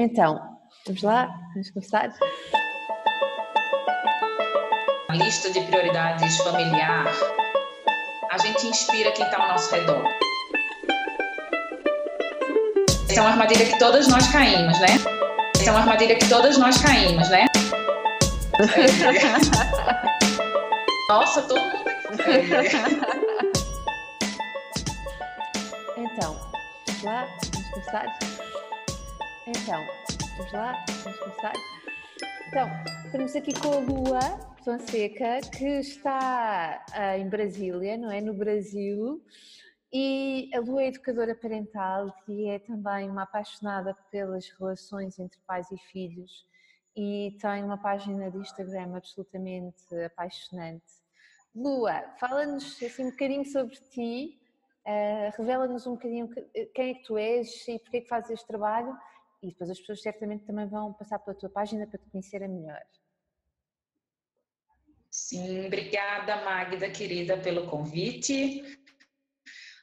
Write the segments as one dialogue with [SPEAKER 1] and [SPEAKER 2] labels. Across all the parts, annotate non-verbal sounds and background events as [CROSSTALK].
[SPEAKER 1] Então, vamos lá? Vamos começar?
[SPEAKER 2] A lista de prioridades familiar, a gente inspira quem está ao nosso redor. Essa é uma armadilha que todas nós caímos, né? Essa é uma armadilha que todas nós caímos, né? [LAUGHS] Nossa, todo mundo.
[SPEAKER 1] Então, vamos lá? Vamos começar? Então, vamos lá? Vamos começar? Então, estamos aqui com a Lua Fonseca, que está uh, em Brasília, não é? No Brasil. E a Lua é educadora parental e é também uma apaixonada pelas relações entre pais e filhos e tem uma página de Instagram absolutamente apaixonante. Lua, fala-nos assim um bocadinho sobre ti, uh, revela-nos um bocadinho quem é que tu és e porque é que fazes este trabalho e depois as pessoas certamente também vão passar pela tua página para te conhecer a melhor.
[SPEAKER 2] Sim, obrigada Magda, querida, pelo convite.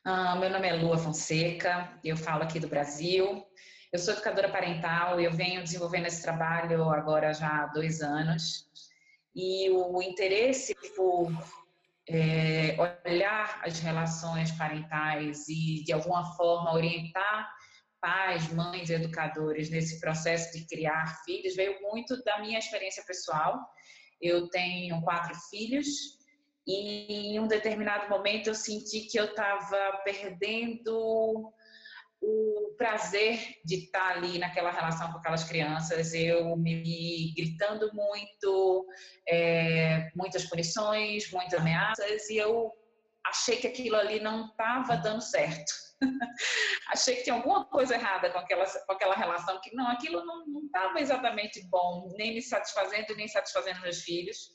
[SPEAKER 2] Ah, meu nome é Lua Fonseca, eu falo aqui do Brasil. Eu sou educadora parental eu venho desenvolvendo esse trabalho agora já há dois anos. E o interesse por é, olhar as relações parentais e, de alguma forma, orientar pais, mães, educadores nesse processo de criar filhos veio muito da minha experiência pessoal. Eu tenho quatro filhos e em um determinado momento eu senti que eu estava perdendo o prazer de estar ali naquela relação com aquelas crianças, eu me gritando muito, é, muitas punições, muitas ameaças, e eu achei que aquilo ali não estava dando certo. [LAUGHS] achei que tinha alguma coisa errada com aquela, com aquela relação, que não, aquilo não estava exatamente bom, nem me satisfazendo, nem satisfazendo meus filhos.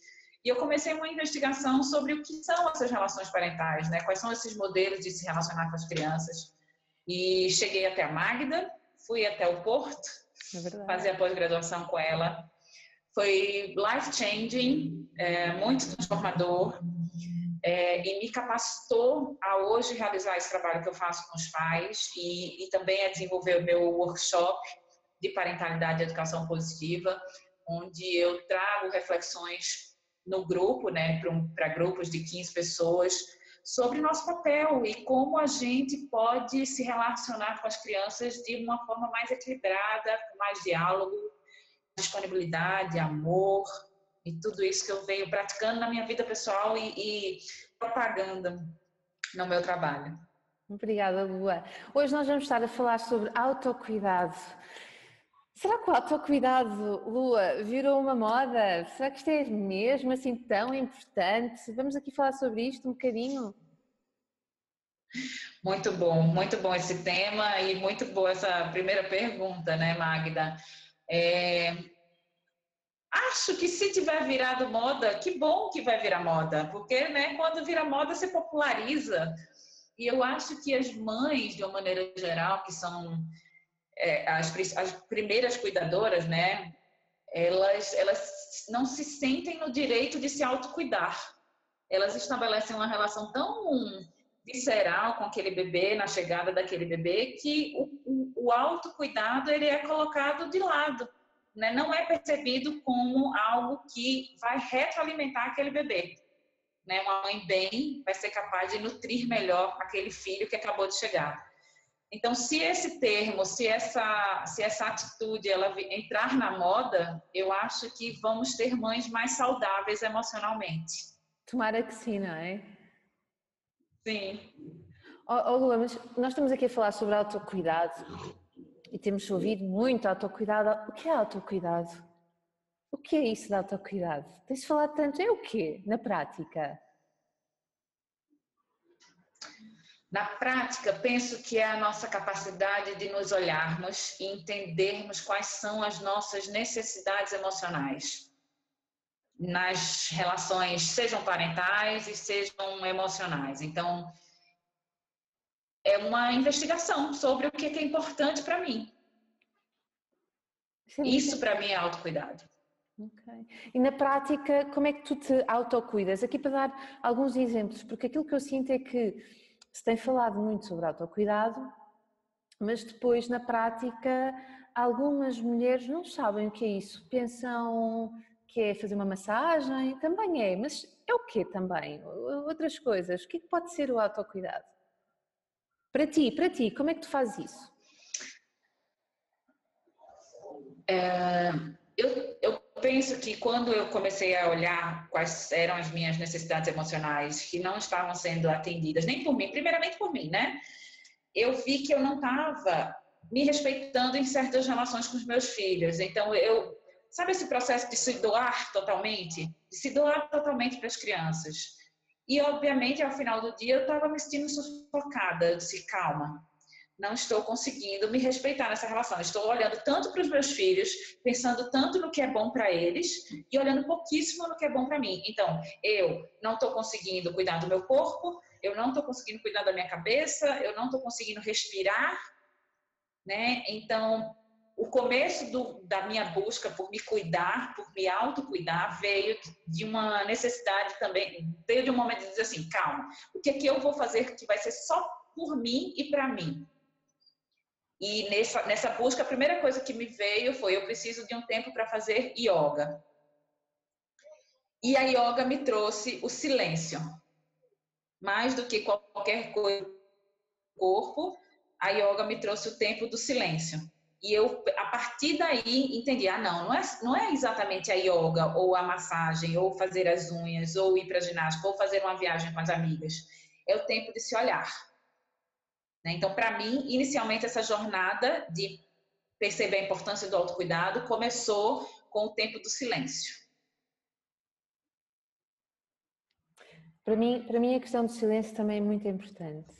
[SPEAKER 2] E eu comecei uma investigação sobre o que são essas relações parentais, né? Quais são esses modelos de se relacionar com as crianças. E cheguei até a Magda, fui até o Porto, é fazer a pós-graduação com ela. Foi life-changing, é, muito transformador é, e me capacitou a hoje realizar esse trabalho que eu faço com os pais e, e também a desenvolver o meu workshop de parentalidade e educação positiva, onde eu trago reflexões no grupo, né, para grupos de 15 pessoas, sobre nosso papel e como a gente pode se relacionar com as crianças de uma forma mais equilibrada, com mais diálogo, disponibilidade, amor, e tudo isso que eu venho praticando na minha vida pessoal e, e propaganda no meu trabalho.
[SPEAKER 1] Obrigada, Lua. Hoje nós vamos estar a falar sobre autocuidado. Será que o autocuidado, Lua, virou uma moda? Será que isto é mesmo assim tão importante? Vamos aqui falar sobre isto um bocadinho?
[SPEAKER 2] Muito bom, muito bom esse tema e muito boa essa primeira pergunta, né, Magda? É, Acho que se tiver virado moda, que bom que vai virar moda, porque né, quando vira moda se populariza. E eu acho que as mães, de uma maneira geral, que são é, as, as primeiras cuidadoras, né, elas, elas não se sentem no direito de se autocuidar. Elas estabelecem uma relação tão visceral com aquele bebê, na chegada daquele bebê, que o, o, o autocuidado ele é colocado de lado né, não é percebido como algo que vai retroalimentar aquele bebê. Né? Uma mãe bem vai ser capaz de nutrir melhor aquele filho que acabou de chegar. Então, se esse termo, se essa, se essa atitude ela entrar na moda, eu acho que vamos ter mães mais saudáveis emocionalmente.
[SPEAKER 1] Tomara que sim, não é?
[SPEAKER 2] Sim.
[SPEAKER 1] Oh, oh Lua, mas nós estamos aqui a falar sobre autocuidado e temos ouvido muito autocuidado. O que é autocuidado? O que é isso de autocuidado? Tens falado tanto, é o quê, na prática?
[SPEAKER 2] Na prática, penso que é a nossa capacidade de nos olharmos e entendermos quais são as nossas necessidades emocionais nas relações, sejam parentais e sejam emocionais. Então, é uma investigação sobre o que é importante para mim. Sim. Isso para mim é autocuidado.
[SPEAKER 1] Ok. E na prática, como é que tu te autocuidas? Aqui para dar alguns exemplos, porque aquilo que eu sinto é que se tem falado muito sobre autocuidado, mas depois na prática algumas mulheres não sabem o que é isso, pensam que é fazer uma massagem, também é, mas é o que também? Outras coisas, o que, é que pode ser o autocuidado? Para ti, para ti, como é que tu fazes isso?
[SPEAKER 2] É, eu, eu penso que quando eu comecei a olhar quais eram as minhas necessidades emocionais que não estavam sendo atendidas, nem por mim, primeiramente por mim, né? Eu vi que eu não estava me respeitando em certas relações com os meus filhos. Então, eu, sabe esse processo de se doar totalmente? De se doar totalmente para as crianças. E, obviamente, ao final do dia, eu estava me sentindo sufocada. Eu disse, calma, não estou conseguindo me respeitar nessa relação. Estou olhando tanto para os meus filhos, pensando tanto no que é bom para eles e olhando pouquíssimo no que é bom para mim. Então, eu não estou conseguindo cuidar do meu corpo, eu não estou conseguindo cuidar da minha cabeça, eu não estou conseguindo respirar, né? Então, o começo do, da minha busca por me cuidar, por me autocuidar, veio de uma necessidade também, veio de um momento de dizer assim, calma, o que é que eu vou fazer que vai ser só por mim e para mim? E nessa, nessa busca, a primeira coisa que me veio foi: eu preciso de um tempo para fazer yoga. E a yoga me trouxe o silêncio. Mais do que qualquer coisa do corpo, a yoga me trouxe o tempo do silêncio. E eu, a partir daí, entendi: ah, não, não é, não é exatamente a yoga, ou a massagem, ou fazer as unhas, ou ir para ginástica, ou fazer uma viagem com as amigas. É o tempo de se olhar né? Então, para mim, inicialmente, essa jornada de perceber a importância do autocuidado começou com o tempo do silêncio.
[SPEAKER 1] Para mim, para mim a questão do silêncio também é muito importante.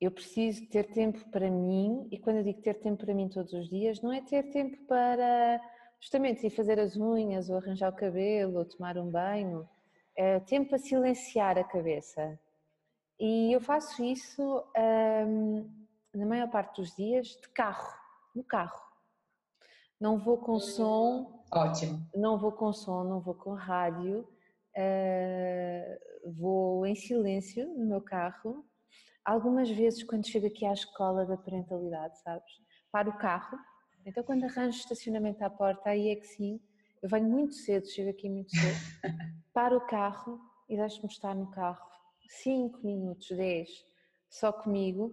[SPEAKER 1] Eu preciso ter tempo para mim e quando eu digo ter tempo para mim todos os dias, não é ter tempo para justamente ir fazer as unhas ou arranjar o cabelo ou tomar um banho, é tempo para silenciar a cabeça, e eu faço isso hum, na maior parte dos dias de carro, no carro. Não vou com som.
[SPEAKER 2] Ótimo.
[SPEAKER 1] Não vou com som, não vou com rádio. Uh, vou em silêncio no meu carro. Algumas vezes, quando chego aqui à escola da parentalidade, sabes? Paro o carro. Então, quando arranjo estacionamento à porta, aí é que sim. Eu venho muito cedo, chego aqui muito cedo. [LAUGHS] Paro o carro e deixo-me estar no carro 5 minutos, 10, só comigo,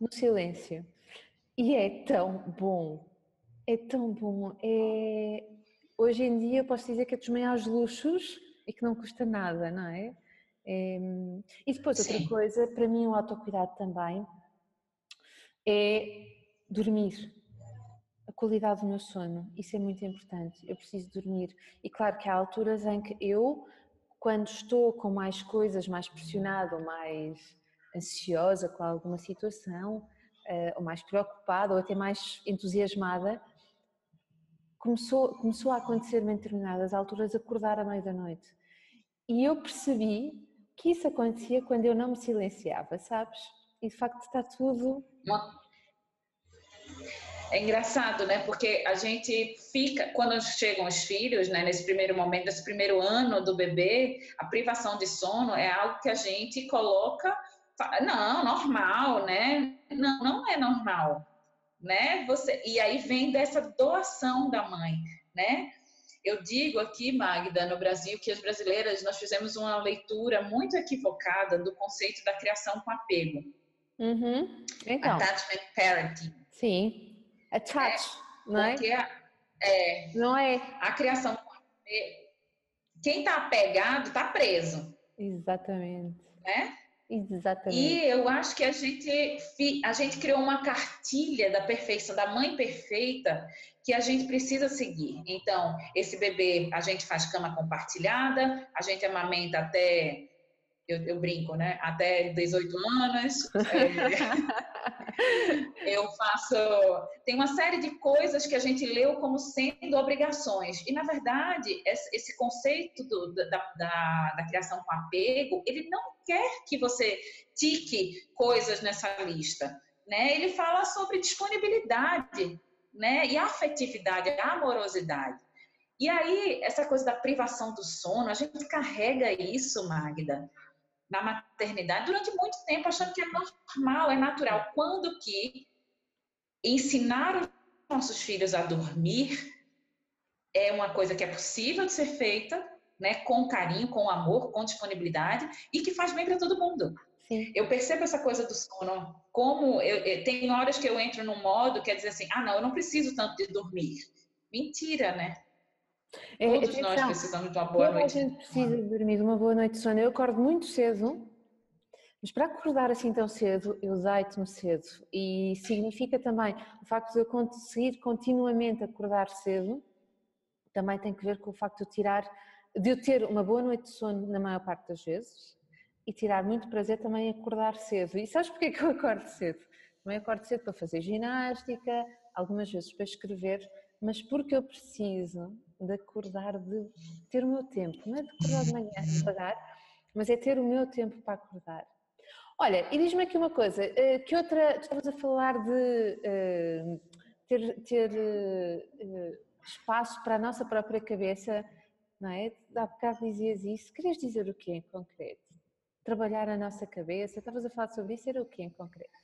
[SPEAKER 1] no silêncio. E é tão bom, é tão bom. É... Hoje em dia posso dizer que é dos maiores luxos e que não custa nada, não é? É... E depois outra Sim. coisa, para mim o autocuidado também é dormir. A qualidade do meu sono, isso é muito importante. Eu preciso dormir. E claro que há alturas em que eu quando estou com mais coisas, mais pressionada ou mais ansiosa com alguma situação, eh, ou mais preocupada ou até mais entusiasmada, começou, começou a acontecer-me em determinadas alturas acordar à meia da noite. E eu percebi que isso acontecia quando eu não me silenciava, sabes? E de facto está tudo.
[SPEAKER 2] É engraçado, né? Porque a gente fica, quando chegam os filhos, né? Nesse primeiro momento, nesse primeiro ano do bebê, a privação de sono é algo que a gente coloca, não, normal, né? Não, não é normal, né? Você e aí vem dessa doação da mãe, né? Eu digo aqui, Magda, no Brasil, que as brasileiras nós fizemos uma leitura muito equivocada do conceito da criação com apego.
[SPEAKER 1] Uhum. Então.
[SPEAKER 2] Attachment parenting.
[SPEAKER 1] Sim attach, é, não é?
[SPEAKER 2] Porque é,
[SPEAKER 1] não é.
[SPEAKER 2] A criação. Quem está apegado está preso.
[SPEAKER 1] Exatamente.
[SPEAKER 2] Né?
[SPEAKER 1] Exatamente.
[SPEAKER 2] E eu acho que a gente, a gente criou uma cartilha da perfeição, da mãe perfeita, que a gente precisa seguir. Então, esse bebê, a gente faz cama compartilhada, a gente amamenta até eu, eu, brinco, né? Até 18 anos. [LAUGHS] É, eu faço. Tem uma série de coisas que a gente leu como sendo obrigações. E, na verdade, esse conceito do, da, da, da criação com apego, ele não quer que você tique coisas nessa lista. Né? Ele fala sobre disponibilidade né? e afetividade, amorosidade. E aí, essa coisa da privação do sono, a gente carrega isso, Magda, na maternidade durante muito tempo, achando que é normal, é natural. Quando que ensinar os nossos filhos a dormir é uma coisa que é possível de ser feita, né, com carinho, com amor, com disponibilidade e que faz bem para todo mundo. Sim. Eu percebo essa coisa do sono, como eu, eu, tem horas que eu entro num modo que é dizer assim, ah, não, eu não preciso tanto de dormir. Mentira, né? É, Todos nós precisamos de uma boa noite.
[SPEAKER 1] A gente precisa dormir de uma boa noite de sono. Eu acordo muito cedo, mas para acordar assim tão cedo, eu deito-me cedo. E significa também o facto de eu conseguir continuamente acordar cedo, também tem que ver com o facto de eu tirar, de eu ter uma boa noite de sono na maior parte das vezes e tirar muito prazer também acordar cedo. E sabes porquê que eu acordo cedo? Também acordo cedo para fazer ginástica, algumas vezes para escrever, mas porque eu preciso de acordar, de ter o meu tempo, não é de acordar de manhã devagar, mas é ter o meu tempo para acordar. Olha, e diz-me aqui uma coisa, eh, que outra, tu estavas a falar de uh, ter, ter uh, espaço para a nossa própria cabeça, não é? Há bocado dizias isso, querias dizer o quê em concreto? Trabalhar a nossa cabeça, estavas a falar sobre isso, era o quê em concreto?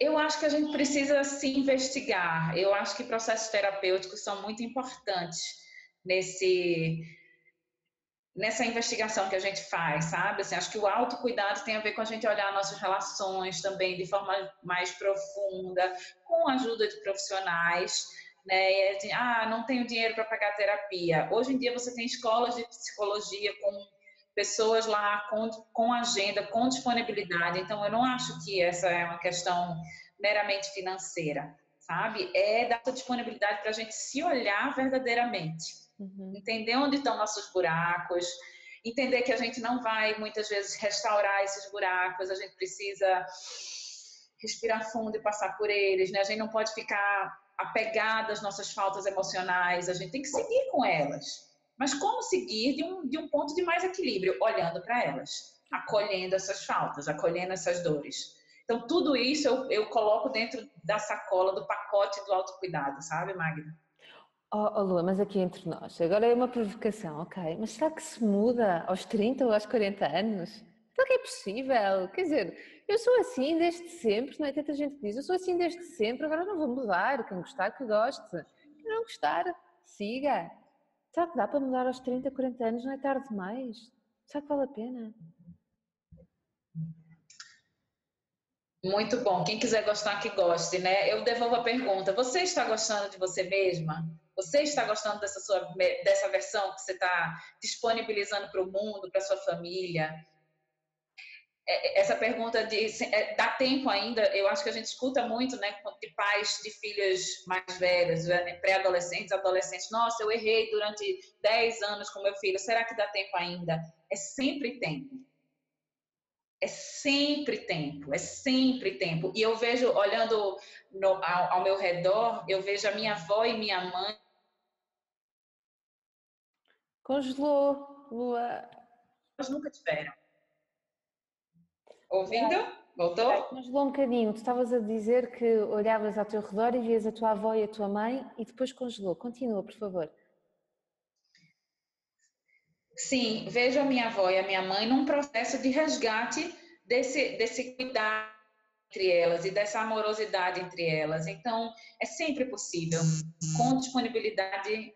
[SPEAKER 2] eu acho que a gente precisa se investigar. Eu acho que processos terapêuticos são muito importantes nesse nessa investigação que a gente faz, sabe? Assim, acho que o autocuidado tem a ver com a gente olhar nossas relações também de forma mais profunda, com a ajuda de profissionais, né? Assim, ah, não tenho dinheiro para pagar terapia. Hoje em dia você tem escolas de psicologia com pessoas lá com, com agenda, com disponibilidade. Então, eu não acho que essa é uma questão meramente financeira, sabe? É dar disponibilidade para a gente se olhar verdadeiramente, uhum. entender onde estão nossos buracos, entender que a gente não vai muitas vezes restaurar esses buracos, a gente precisa respirar fundo e passar por eles, né? A gente não pode ficar apegada às nossas faltas emocionais, a gente tem que seguir com elas mas como seguir de um, de um ponto de mais equilíbrio, olhando para elas, acolhendo essas faltas, acolhendo essas dores. Então, tudo isso eu, eu coloco dentro da sacola, do pacote do autocuidado, sabe, Magda?
[SPEAKER 1] Oh, oh, Lua, mas aqui entre nós, agora é uma provocação, ok? Mas será que se muda aos 30 ou aos 40 anos? Será que é possível? Quer dizer, eu sou assim desde sempre, não é? Tanta gente diz, eu sou assim desde sempre, agora não vou mudar. Quem gostar, que goste. Quem não gostar, siga. Será que dá para mudar aos 30, 40 anos? Não é tarde demais? Será que vale a pena?
[SPEAKER 2] Muito bom. Quem quiser gostar, que goste, né? Eu devolvo a pergunta. Você está gostando de você mesma? Você está gostando dessa sua dessa versão que você está disponibilizando para o mundo, para sua família? É, essa pergunta de é, dá tempo ainda, eu acho que a gente escuta muito, né, de pais de filhas mais velhas, né, pré-adolescentes, adolescentes, nossa, eu errei durante 10 anos com meu filho, será que dá tempo ainda? É sempre tempo. É sempre tempo, é sempre tempo. E eu vejo, olhando no, ao, ao meu redor, eu vejo a minha avó e minha mãe.
[SPEAKER 1] Congelou, Lua.
[SPEAKER 2] Elas nunca tiveram Ouvindo? Voltou?
[SPEAKER 1] Congelou um bocadinho. Tu estavas a dizer que olhavas ao teu redor e vias a tua avó e a tua mãe e depois congelou. Continua, por favor.
[SPEAKER 2] Sim, vejo a minha avó e a minha mãe num processo de resgate desse, desse cuidado entre elas e dessa amorosidade entre elas. Então, é sempre possível, com disponibilidade,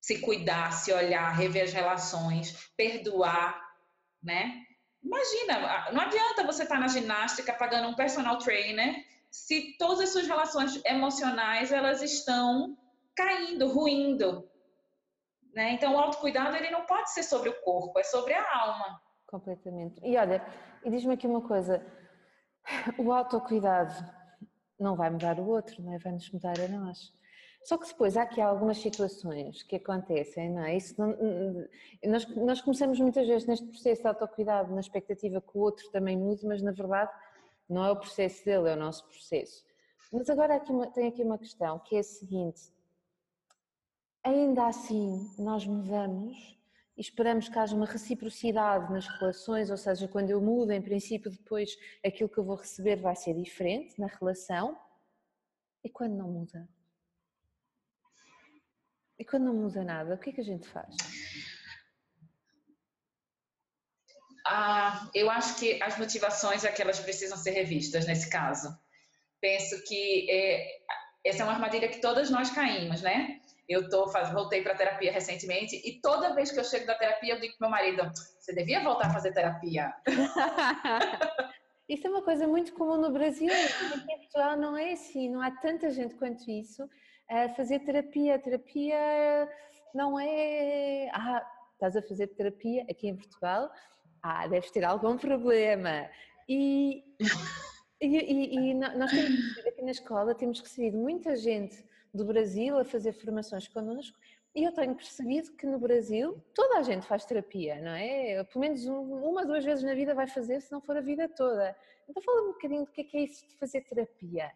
[SPEAKER 2] se cuidar, se olhar, rever as relações, perdoar, né? Imagina, não adianta você estar tá na ginástica pagando um personal trainer se todas as suas relações emocionais elas estão caindo, ruindo. Né? Então, o autocuidado ele não pode ser sobre o corpo, é sobre a alma.
[SPEAKER 1] Completamente. E olha, e diz-me aqui uma coisa: o autocuidado não vai mudar o outro, não é? vai nos mudar a nós. Só que depois há aqui algumas situações que acontecem, não é? Isso não, nós, nós começamos muitas vezes neste processo de autocuidado na expectativa que o outro também mude, mas na verdade não é o processo dele, é o nosso processo. Mas agora aqui tem aqui uma questão que é a seguinte: ainda assim nós mudamos e esperamos que haja uma reciprocidade nas relações, ou seja, quando eu mudo, em princípio, depois aquilo que eu vou receber vai ser diferente na relação, e quando não muda? E quando não muda nada, o que é que a gente faz?
[SPEAKER 2] Ah, eu acho que as motivações é que elas precisam ser revistas nesse caso. Penso que é, essa é uma armadilha que todas nós caímos, né? Eu tô, faz, voltei para terapia recentemente e toda vez que eu chego da terapia eu digo pro meu marido, você devia voltar a fazer terapia. [LAUGHS]
[SPEAKER 1] isso é uma coisa muito comum no Brasil, aqui em Portugal não é assim, não há tanta gente quanto isso a fazer terapia. Terapia não é, ah, estás a fazer terapia aqui em Portugal, ah, deves ter algum problema. E, e, e, e nós temos aqui na escola, temos recebido muita gente do Brasil a fazer formações connosco e eu tenho percebido que no Brasil toda a gente faz terapia, não é? Pelo menos uma, duas vezes na vida vai fazer, se não for a vida toda. Então fala um bocadinho do que é, que é isso de fazer terapia.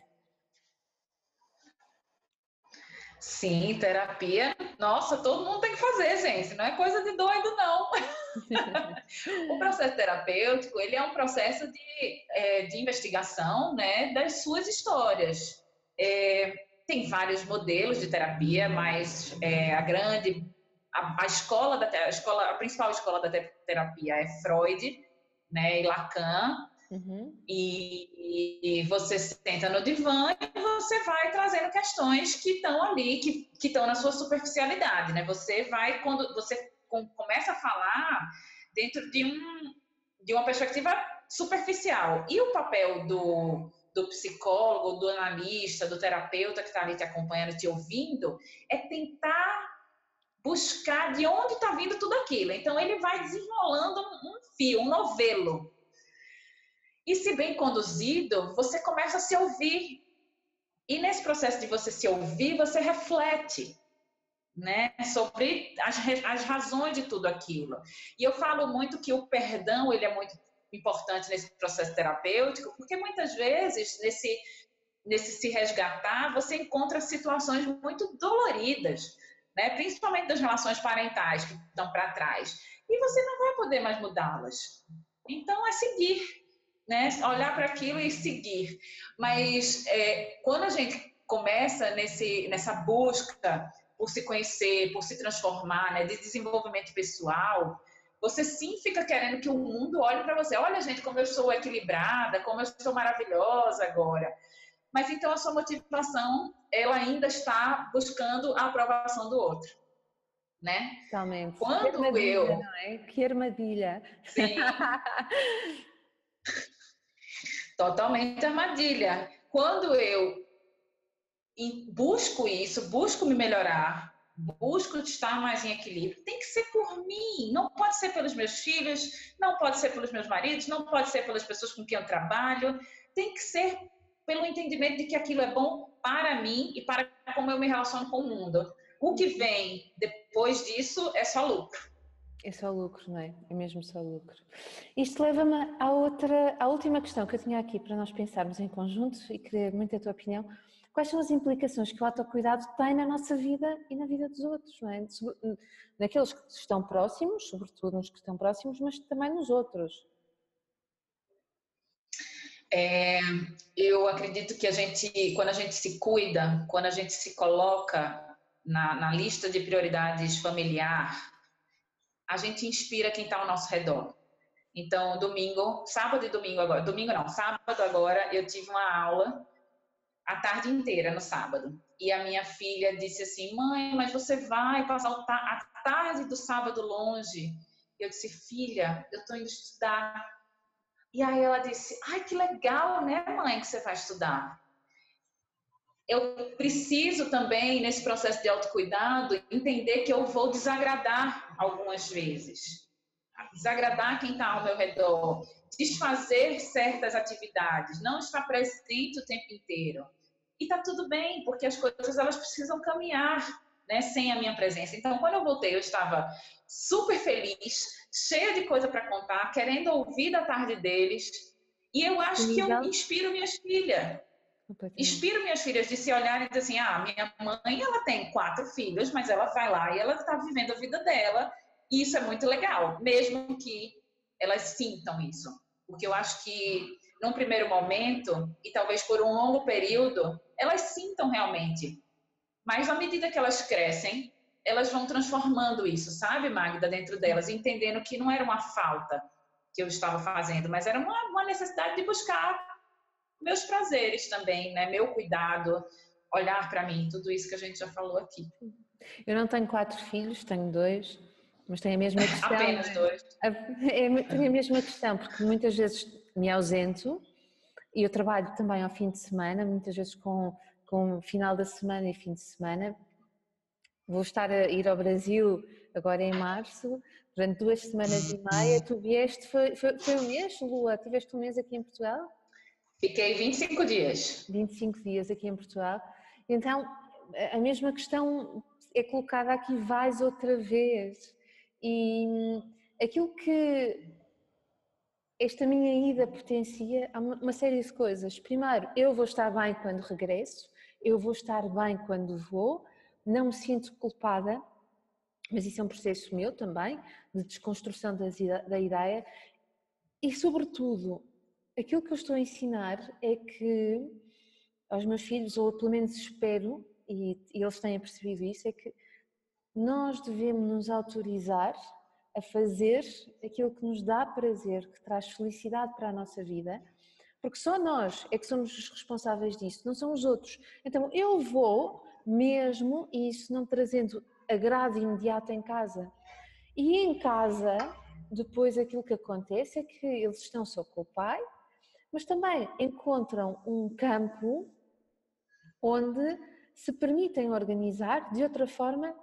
[SPEAKER 2] Sim, terapia. Nossa, todo mundo tem que fazer, gente. Não é coisa de doido, não. [LAUGHS] o processo terapêutico, ele é um processo de, é, de investigação, né, das suas histórias. É, tem vários modelos de terapia, mas é, a grande, a, a escola da a escola, a principal escola da terapia é Freud, né, e Lacan. Uhum. E, e, você senta no divã e você vai trazendo questões que estão ali, que estão na sua superficialidade, né? Você vai quando você começa a falar dentro de um de uma perspectiva superficial. E o papel do do psicólogo, do analista, do terapeuta que está ali te acompanhando, te ouvindo, é tentar buscar de onde está vindo tudo aquilo. Então, ele vai desenrolando um fio, um novelo. E se bem conduzido, você começa a se ouvir. E nesse processo de você se ouvir, você reflete. Né, sobre as, as razões de tudo aquilo. E eu falo muito que o perdão ele é muito importante nesse processo terapêutico, porque muitas vezes nesse nesse se resgatar você encontra situações muito doloridas, né? Principalmente das relações parentais que estão para trás, e você não vai poder mais mudá-las. Então é seguir, né? Olhar para aquilo e seguir. Mas é, quando a gente começa nesse nessa busca por se conhecer, por se transformar, né? De desenvolvimento pessoal, você sim fica querendo que o mundo olhe para você. Olha, gente, como eu sou equilibrada, como eu sou maravilhosa agora. Mas então a sua motivação, ela ainda está buscando a aprovação do outro. Né?
[SPEAKER 1] Totalmente.
[SPEAKER 2] Quando que eu.
[SPEAKER 1] Não é? Que armadilha.
[SPEAKER 2] Sim. [LAUGHS] Totalmente armadilha. Quando eu busco isso, busco me melhorar, busco estar mais em equilíbrio, tem que ser por mim, não pode ser pelos meus filhos, não pode ser pelos meus maridos, não pode ser pelas pessoas com quem eu trabalho, tem que ser pelo entendimento de que aquilo é bom para mim e para como eu me relaciono com o mundo. O que vem depois disso é só lucro.
[SPEAKER 1] É só lucro, não é? É mesmo só lucro. Isto leva-me à outra, à última questão que eu tinha aqui para nós pensarmos em conjunto e querer muito a tua opinião quais são as implicações que o autocuidado tem na nossa vida e na vida dos outros, não é? Naqueles que estão próximos, sobretudo nos que estão próximos, mas também nos outros.
[SPEAKER 2] É, eu acredito que a gente, quando a gente se cuida, quando a gente se coloca na, na lista de prioridades familiar, a gente inspira quem está ao nosso redor. Então, domingo, sábado e domingo agora, domingo não, sábado agora, eu tive uma aula a tarde inteira no sábado. E a minha filha disse assim: Mãe, mas você vai passar a tarde do sábado longe? Eu disse: Filha, eu estou indo estudar. E aí ela disse: Ai, que legal, né, mãe, que você vai estudar. Eu preciso também, nesse processo de autocuidado, entender que eu vou desagradar algumas vezes. Desagradar quem está ao meu redor, desfazer certas atividades, não estar presente o tempo inteiro. E tá tudo bem, porque as coisas elas precisam caminhar, né, sem a minha presença. Então, quando eu voltei, eu estava super feliz, cheia de coisa para contar, querendo ouvir da tarde deles. E eu acho que eu inspiro minhas filhas. Inspiro minhas filhas de se olharem e dizer assim: ah, minha mãe ela tem quatro filhos, mas ela vai lá e ela está vivendo a vida dela. E isso é muito legal, mesmo que elas sintam isso. Porque eu acho que, num primeiro momento, e talvez por um longo período, elas sintam realmente. Mas à medida que elas crescem, elas vão transformando isso, sabe, Magda, dentro delas, entendendo que não era uma falta, que eu estava fazendo, mas era uma, uma necessidade de buscar meus prazeres também, né? Meu cuidado, olhar para mim, tudo isso que a gente já falou aqui.
[SPEAKER 1] Eu não tenho quatro filhos, tenho dois, mas tenho a mesma questão.
[SPEAKER 2] Apenas dois. [LAUGHS]
[SPEAKER 1] É, tenho a mesma questão, porque muitas vezes me ausento e eu trabalho também ao fim de semana, muitas vezes com, com final da semana e fim de semana. Vou estar a ir ao Brasil agora em março, durante duas semanas e meia. Tu vieste, foi, foi, foi um mês, Lua? Tiveste um mês aqui em Portugal?
[SPEAKER 2] Fiquei 25 dias.
[SPEAKER 1] 25 dias aqui em Portugal. Então, a mesma questão é colocada aqui, vais outra vez. E aquilo que esta minha ida potencia uma série de coisas. Primeiro, eu vou estar bem quando regresso, eu vou estar bem quando vou, não me sinto culpada, mas isso é um processo meu também, de desconstrução da ideia. E, sobretudo, aquilo que eu estou a ensinar é que aos meus filhos, ou pelo menos espero, e, eles têm percebido isso, é que nós devemos nos autorizar a fazer aquilo que nos dá prazer, que traz felicidade para a nossa vida, porque só nós é que somos os responsáveis disso, não são os outros. Então eu vou mesmo, isso não trazendo agrado imediato em casa. E em casa, depois aquilo que acontece é que eles estão só com o pai, mas também encontram um campo onde se permitem organizar de outra forma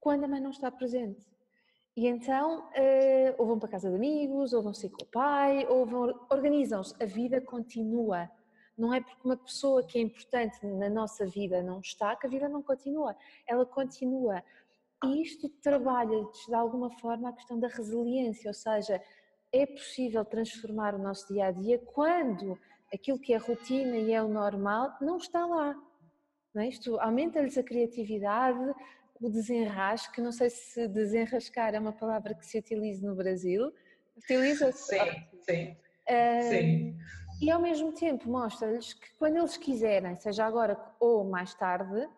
[SPEAKER 1] quando a mãe não está presente. E então, uh, ou vão para casa de amigos, ou vão sair com o pai, ou vão, organizam-se. A vida continua. Não é porque uma pessoa que é importante na nossa vida não está que a vida não continua. Ela continua. E isto trabalha de alguma forma a questão da resiliência, ou seja, é possível transformar o nosso dia a dia quando aquilo que é rotina e é o normal não está lá. Não é? Isto aumenta-lhes a criatividade, o desenrasque, não sei se desenrascar é uma palavra que se utiliza no Brasil. Utiliza-se?
[SPEAKER 2] Sim, sim.
[SPEAKER 1] Uh, sim. E ao mesmo tempo mostra-lhes que quando eles quiserem, seja agora ou mais tarde,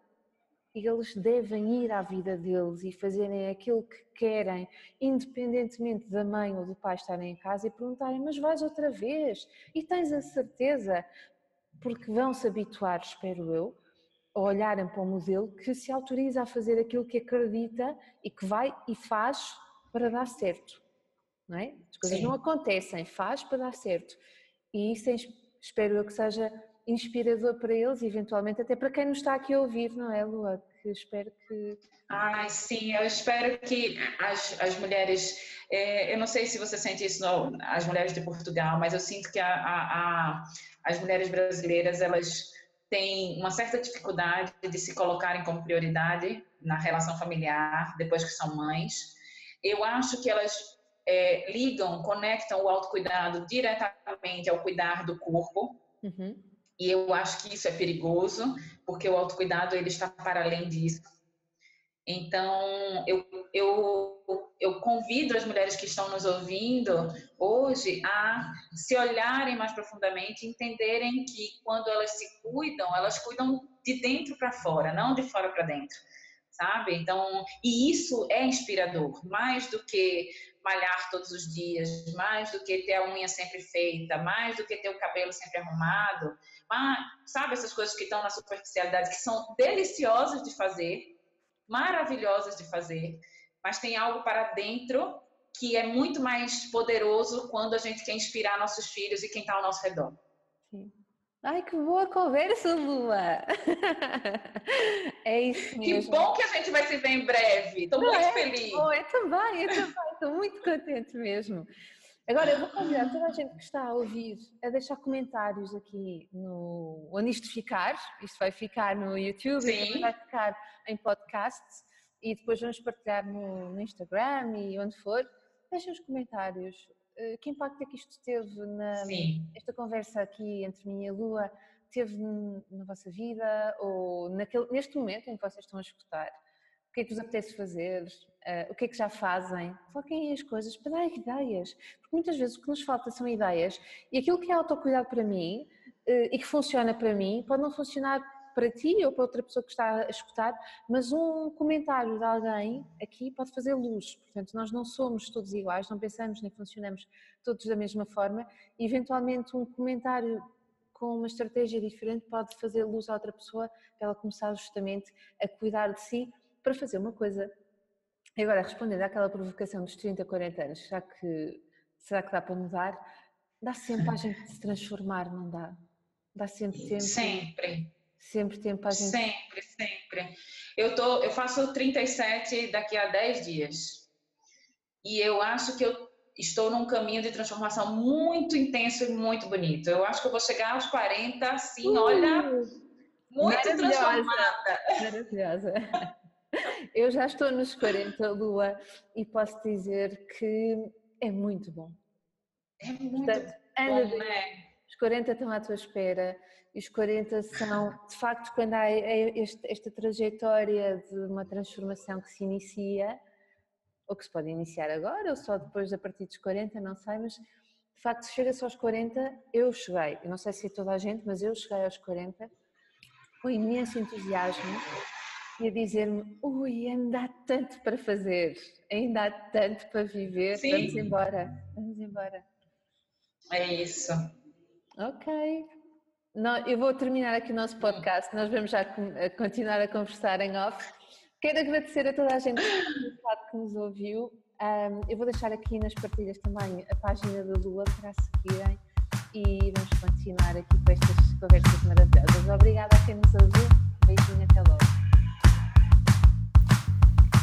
[SPEAKER 1] eles devem ir à vida deles e fazerem aquilo que querem, independentemente da mãe ou do pai estarem em casa e perguntarem: Mas vais outra vez? E tens a certeza? Porque vão se habituar, espero eu, olharem para o modelo que se autoriza a fazer aquilo que acredita e que vai e faz para dar certo. Não é? As coisas Sim. não acontecem, faz para dar certo. E isso é, espero eu que seja inspirador para eles e eventualmente até para quem nos está aqui a ouvir, não é, Lua? Que espero que.
[SPEAKER 2] Ai, sim, eu espero que as, as mulheres. É, eu não sei se você sente isso, não, as mulheres de Portugal, mas eu sinto que a, a, a, as mulheres brasileiras, elas têm uma certa dificuldade de se colocarem como prioridade na relação familiar depois que são mães. Eu acho que elas é, ligam, conectam o autocuidado diretamente ao cuidar do corpo. Uhum. E eu acho que isso é perigoso, porque o autocuidado ele está para além disso. Então, eu, eu, eu convido as mulheres que estão nos ouvindo hoje a se olharem mais profundamente, entenderem que quando elas se cuidam, elas cuidam de dentro para fora, não de fora para dentro, sabe? Então, e isso é inspirador, mais do que malhar todos os dias, mais do que ter a unha sempre feita, mais do que ter o cabelo sempre arrumado, mas, sabe essas coisas que estão na superficialidade, que são deliciosas de fazer, maravilhosas de fazer, mas tem algo para dentro que é muito mais poderoso quando a gente quer inspirar nossos filhos e quem está ao nosso redor.
[SPEAKER 1] Sim. Ai, que boa conversa, Lua! [LAUGHS] é isso
[SPEAKER 2] mesmo. Que bom que a gente vai se ver em breve. Estou muito
[SPEAKER 1] é,
[SPEAKER 2] feliz.
[SPEAKER 1] Eu também, eu também. Estou muito contente mesmo. Agora, eu vou convidar toda a gente que está a ouvir a deixar comentários aqui no onde isto ficar. Isto vai ficar no YouTube, vai ficar em podcast e depois vamos partilhar no, no Instagram e onde for. Deixem os comentários. Eh, que impacto é que isto teve na esta conversa aqui entre mim e a Lua? Teve na vossa vida ou naquele, neste momento em que vocês estão a escutar? o que é que vos apetece fazer, uh, o que é que já fazem, foquem as coisas para dar ideias, porque muitas vezes o que nos falta são ideias e aquilo que é autocuidado para mim uh, e que funciona para mim pode não funcionar para ti ou para outra pessoa que está a escutar, mas um comentário de alguém aqui pode fazer luz. Portanto, nós não somos todos iguais, não pensamos nem funcionamos todos da mesma forma. E, eventualmente, um comentário com uma estratégia diferente pode fazer luz a outra pessoa para ela começar justamente a cuidar de si para fazer uma coisa. E agora, respondendo àquela provocação dos 30, 40 anos, será que, será que dá para mudar? Dá sempre a gente se transformar, não dá? Dá sempre tempo.
[SPEAKER 2] Sempre.
[SPEAKER 1] Sempre tempo a gente.
[SPEAKER 2] Sempre, sempre. Eu, tô, eu faço 37 daqui a 10 dias. E eu acho que eu estou num caminho de transformação muito intenso e muito bonito. Eu acho que eu vou chegar aos 40, assim, uh, olha, muito transformada.
[SPEAKER 1] Maravilhosa. [LAUGHS] Eu já estou nos 40, Lua, e posso dizer que é muito bom.
[SPEAKER 2] É muito Portanto, bom, né?
[SPEAKER 1] Os 40 estão à tua espera e os 40 são, de facto, quando há este, esta trajetória de uma transformação que se inicia, ou que se pode iniciar agora, ou só depois a partir dos 40, não sei, mas de facto, chega-se aos 40, eu cheguei, eu não sei se é toda a gente, mas eu cheguei aos 40 com imenso entusiasmo e a dizer-me: ui, ainda há tanto para fazer, ainda há tanto para viver, Sim. vamos embora, vamos embora.
[SPEAKER 2] É isso.
[SPEAKER 1] Ok. Não, eu vou terminar aqui o nosso podcast, nós vamos já continuar a conversar em off. Quero agradecer a toda a gente que nos ouviu. Eu vou deixar aqui nas partilhas também a página da Lua para seguirem e vamos continuar aqui com estas conversas maravilhosas. Obrigada a quem nos ouviu. Beijinho, até logo.